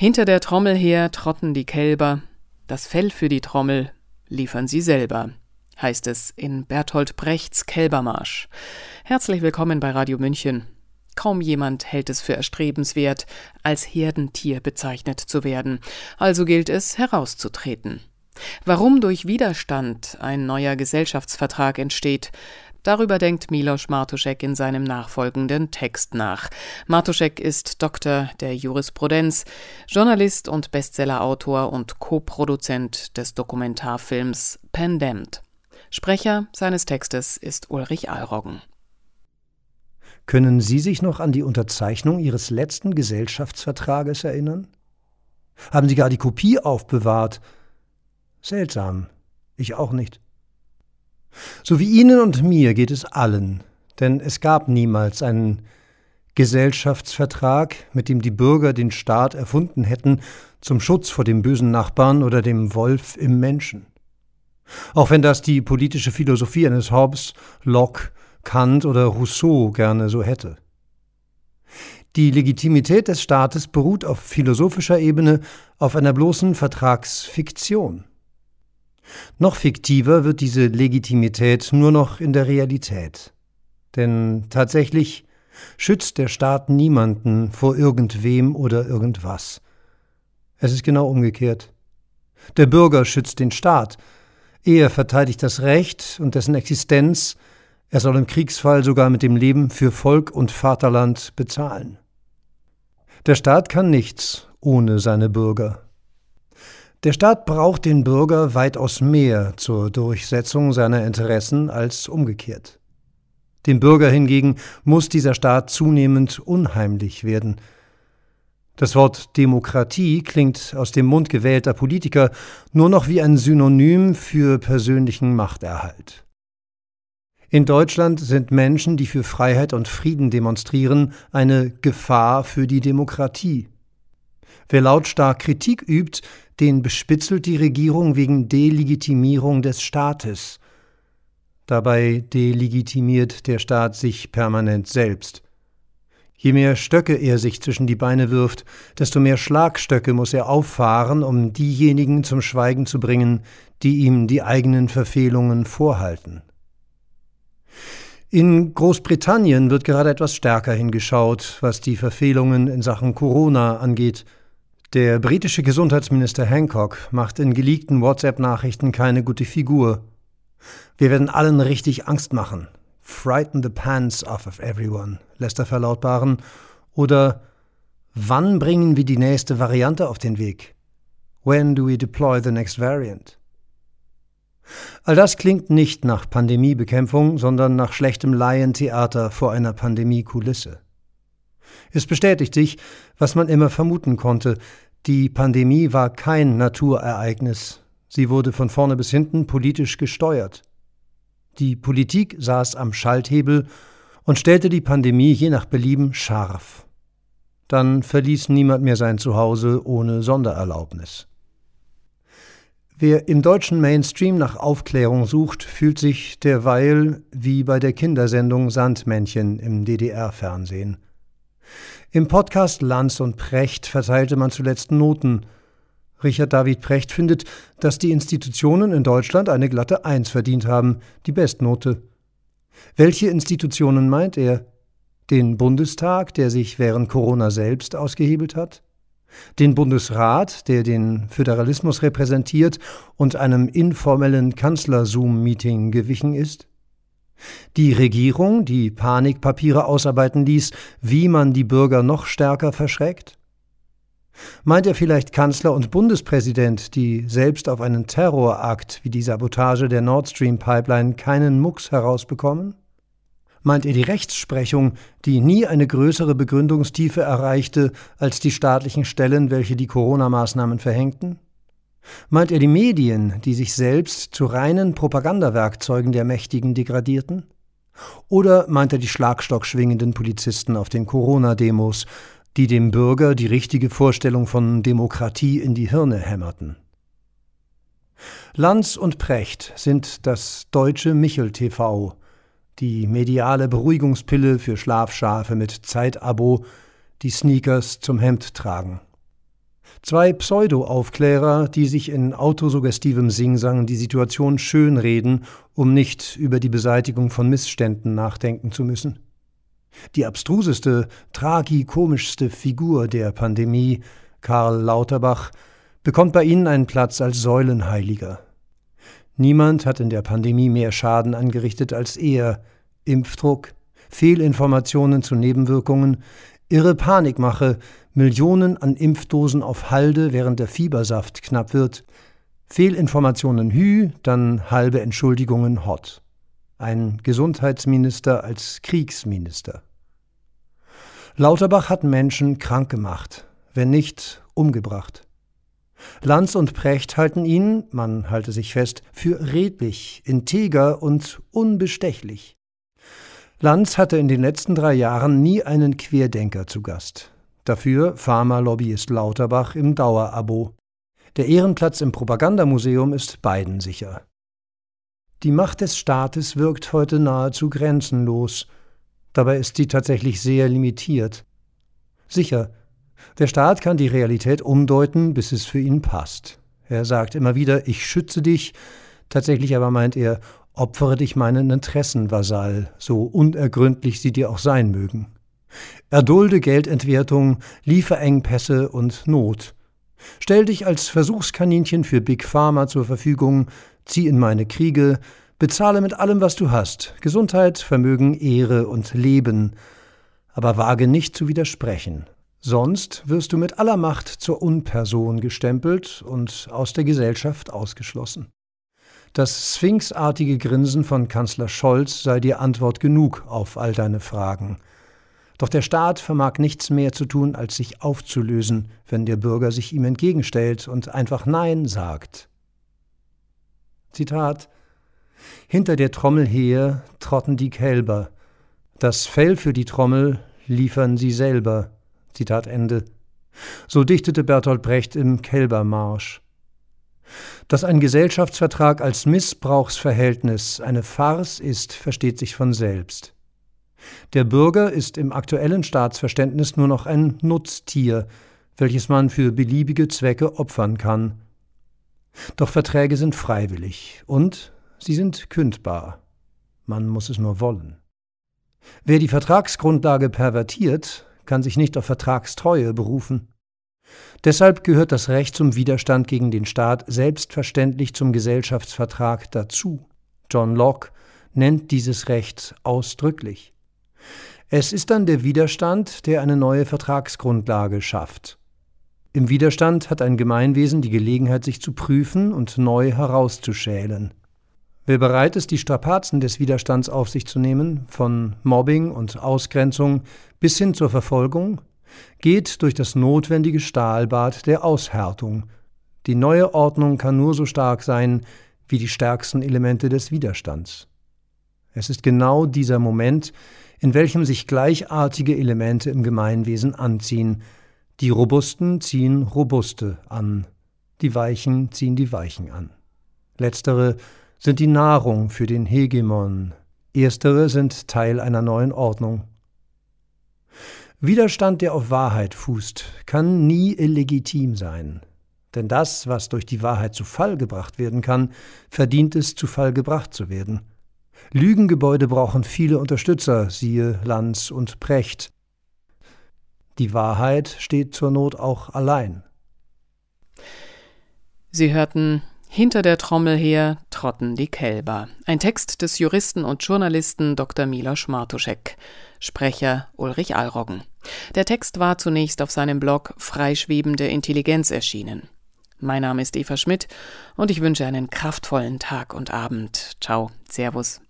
Hinter der Trommel her trotten die Kälber, das Fell für die Trommel liefern sie selber, heißt es in Bertolt Brechts Kälbermarsch. Herzlich willkommen bei Radio München. Kaum jemand hält es für erstrebenswert, als Herdentier bezeichnet zu werden, also gilt es herauszutreten. Warum durch Widerstand ein neuer Gesellschaftsvertrag entsteht, Darüber denkt Milos Martuschek in seinem nachfolgenden Text nach. Martuschek ist Doktor der Jurisprudenz, Journalist und Bestsellerautor und Co-Produzent des Dokumentarfilms Pandemd. Sprecher seines Textes ist Ulrich Alroggen. Können Sie sich noch an die Unterzeichnung Ihres letzten Gesellschaftsvertrages erinnern? Haben Sie gar die Kopie aufbewahrt? Seltsam. Ich auch nicht. So wie Ihnen und mir geht es allen, denn es gab niemals einen Gesellschaftsvertrag, mit dem die Bürger den Staat erfunden hätten zum Schutz vor dem bösen Nachbarn oder dem Wolf im Menschen. Auch wenn das die politische Philosophie eines Hobbes, Locke, Kant oder Rousseau gerne so hätte. Die Legitimität des Staates beruht auf philosophischer Ebene auf einer bloßen Vertragsfiktion. Noch fiktiver wird diese Legitimität nur noch in der Realität. Denn tatsächlich schützt der Staat niemanden vor irgendwem oder irgendwas. Es ist genau umgekehrt. Der Bürger schützt den Staat. Er verteidigt das Recht und dessen Existenz. Er soll im Kriegsfall sogar mit dem Leben für Volk und Vaterland bezahlen. Der Staat kann nichts ohne seine Bürger. Der Staat braucht den Bürger weitaus mehr zur Durchsetzung seiner Interessen als umgekehrt. Dem Bürger hingegen muss dieser Staat zunehmend unheimlich werden. Das Wort Demokratie klingt aus dem Mund gewählter Politiker nur noch wie ein Synonym für persönlichen Machterhalt. In Deutschland sind Menschen, die für Freiheit und Frieden demonstrieren, eine Gefahr für die Demokratie. Wer lautstark Kritik übt, den bespitzelt die Regierung wegen Delegitimierung des Staates. Dabei delegitimiert der Staat sich permanent selbst. Je mehr Stöcke er sich zwischen die Beine wirft, desto mehr Schlagstöcke muss er auffahren, um diejenigen zum Schweigen zu bringen, die ihm die eigenen Verfehlungen vorhalten. In Großbritannien wird gerade etwas stärker hingeschaut, was die Verfehlungen in Sachen Corona angeht. Der britische Gesundheitsminister Hancock macht in geleakten WhatsApp-Nachrichten keine gute Figur. Wir werden allen richtig Angst machen. Frighten the pants off of everyone, lässt er verlautbaren. Oder wann bringen wir die nächste Variante auf den Weg? When do we deploy the next variant? All das klingt nicht nach Pandemiebekämpfung, sondern nach schlechtem Laientheater vor einer Pandemiekulisse. Es bestätigt sich, was man immer vermuten konnte. Die Pandemie war kein Naturereignis. Sie wurde von vorne bis hinten politisch gesteuert. Die Politik saß am Schalthebel und stellte die Pandemie je nach Belieben scharf. Dann verließ niemand mehr sein Zuhause ohne Sondererlaubnis. Wer im deutschen Mainstream nach Aufklärung sucht, fühlt sich derweil wie bei der Kindersendung Sandmännchen im DDR-Fernsehen. Im Podcast Lanz und Precht verteilte man zuletzt Noten. Richard David Precht findet, dass die Institutionen in Deutschland eine glatte Eins verdient haben, die Bestnote. Welche Institutionen meint er? Den Bundestag, der sich während Corona selbst ausgehebelt hat? Den Bundesrat, der den Föderalismus repräsentiert und einem informellen Kanzler-Zoom-Meeting gewichen ist? Die Regierung, die Panikpapiere ausarbeiten ließ, wie man die Bürger noch stärker verschreckt? Meint er vielleicht Kanzler und Bundespräsident, die selbst auf einen Terrorakt wie die Sabotage der Nord Stream Pipeline keinen Mucks herausbekommen? Meint er die Rechtsprechung, die nie eine größere Begründungstiefe erreichte als die staatlichen Stellen, welche die Corona-Maßnahmen verhängten? Meint er die Medien, die sich selbst zu reinen Propagandawerkzeugen der Mächtigen degradierten? Oder meint er die schlagstockschwingenden Polizisten auf den Corona-Demos, die dem Bürger die richtige Vorstellung von Demokratie in die Hirne hämmerten? Lanz und Precht sind das deutsche Michel-TV, die mediale Beruhigungspille für Schlafschafe mit Zeitabo, die Sneakers zum Hemd tragen. Zwei Pseudo-Aufklärer, die sich in autosuggestivem Singsang die Situation schönreden, um nicht über die Beseitigung von Missständen nachdenken zu müssen. Die abstruseste, tragikomischste Figur der Pandemie, Karl Lauterbach, bekommt bei ihnen einen Platz als Säulenheiliger. Niemand hat in der Pandemie mehr Schaden angerichtet als er. Impfdruck, Fehlinformationen zu Nebenwirkungen, irre Panikmache, Millionen an Impfdosen auf Halde, während der Fiebersaft knapp wird, Fehlinformationen Hü, dann halbe Entschuldigungen Hot. Ein Gesundheitsminister als Kriegsminister. Lauterbach hat Menschen krank gemacht, wenn nicht umgebracht. Lanz und Precht halten ihn, man halte sich fest, für redlich, integer und unbestechlich. Lanz hatte in den letzten drei Jahren nie einen Querdenker zu Gast. Dafür Pharmalobbyist Lauterbach im Dauerabo. Der Ehrenplatz im Propagandamuseum ist beiden sicher. Die Macht des Staates wirkt heute nahezu grenzenlos. Dabei ist sie tatsächlich sehr limitiert. Sicher, der Staat kann die Realität umdeuten, bis es für ihn passt. Er sagt immer wieder, ich schütze dich, tatsächlich aber meint er, opfere dich meinen Interessen, Vasall, so unergründlich sie dir auch sein mögen. Erdulde Geldentwertung, Lieferengpässe und Not. Stell dich als Versuchskaninchen für Big Pharma zur Verfügung, zieh in meine Kriege, bezahle mit allem, was du hast, Gesundheit, Vermögen, Ehre und Leben, aber wage nicht zu widersprechen. Sonst wirst du mit aller Macht zur Unperson gestempelt und aus der Gesellschaft ausgeschlossen. Das sphinxartige Grinsen von Kanzler Scholz sei dir Antwort genug auf all deine Fragen. Doch der Staat vermag nichts mehr zu tun, als sich aufzulösen, wenn der Bürger sich ihm entgegenstellt und einfach Nein sagt. Zitat Hinter der Trommel her trotten die Kälber. Das Fell für die Trommel liefern sie selber. Zitat Ende. So dichtete Bertolt Brecht im Kälbermarsch. Dass ein Gesellschaftsvertrag als Missbrauchsverhältnis eine Farce ist, versteht sich von selbst. Der Bürger ist im aktuellen Staatsverständnis nur noch ein Nutztier, welches man für beliebige Zwecke opfern kann. Doch Verträge sind freiwillig und sie sind kündbar. Man muss es nur wollen. Wer die Vertragsgrundlage pervertiert, kann sich nicht auf Vertragstreue berufen. Deshalb gehört das Recht zum Widerstand gegen den Staat selbstverständlich zum Gesellschaftsvertrag dazu. John Locke nennt dieses Recht ausdrücklich. Es ist dann der Widerstand, der eine neue Vertragsgrundlage schafft. Im Widerstand hat ein Gemeinwesen die Gelegenheit, sich zu prüfen und neu herauszuschälen. Wer bereit ist, die Strapazen des Widerstands auf sich zu nehmen, von Mobbing und Ausgrenzung bis hin zur Verfolgung, geht durch das notwendige Stahlbad der Aushärtung. Die neue Ordnung kann nur so stark sein wie die stärksten Elemente des Widerstands. Es ist genau dieser Moment, in welchem sich gleichartige Elemente im Gemeinwesen anziehen. Die Robusten ziehen Robuste an, die Weichen ziehen die Weichen an. Letztere sind die Nahrung für den Hegemon, erstere sind Teil einer neuen Ordnung. Widerstand, der auf Wahrheit fußt, kann nie illegitim sein. Denn das, was durch die Wahrheit zu Fall gebracht werden kann, verdient es, zu Fall gebracht zu werden. Lügengebäude brauchen viele Unterstützer, siehe Lanz und Precht. Die Wahrheit steht zur Not auch allein. Sie hörten Hinter der Trommel her trotten die Kälber. Ein Text des Juristen und Journalisten Dr. Milos Martuschek. Sprecher Ulrich Allroggen. Der Text war zunächst auf seinem Blog Freischwebende Intelligenz erschienen. Mein Name ist Eva Schmidt und ich wünsche einen kraftvollen Tag und Abend. Ciao, Servus.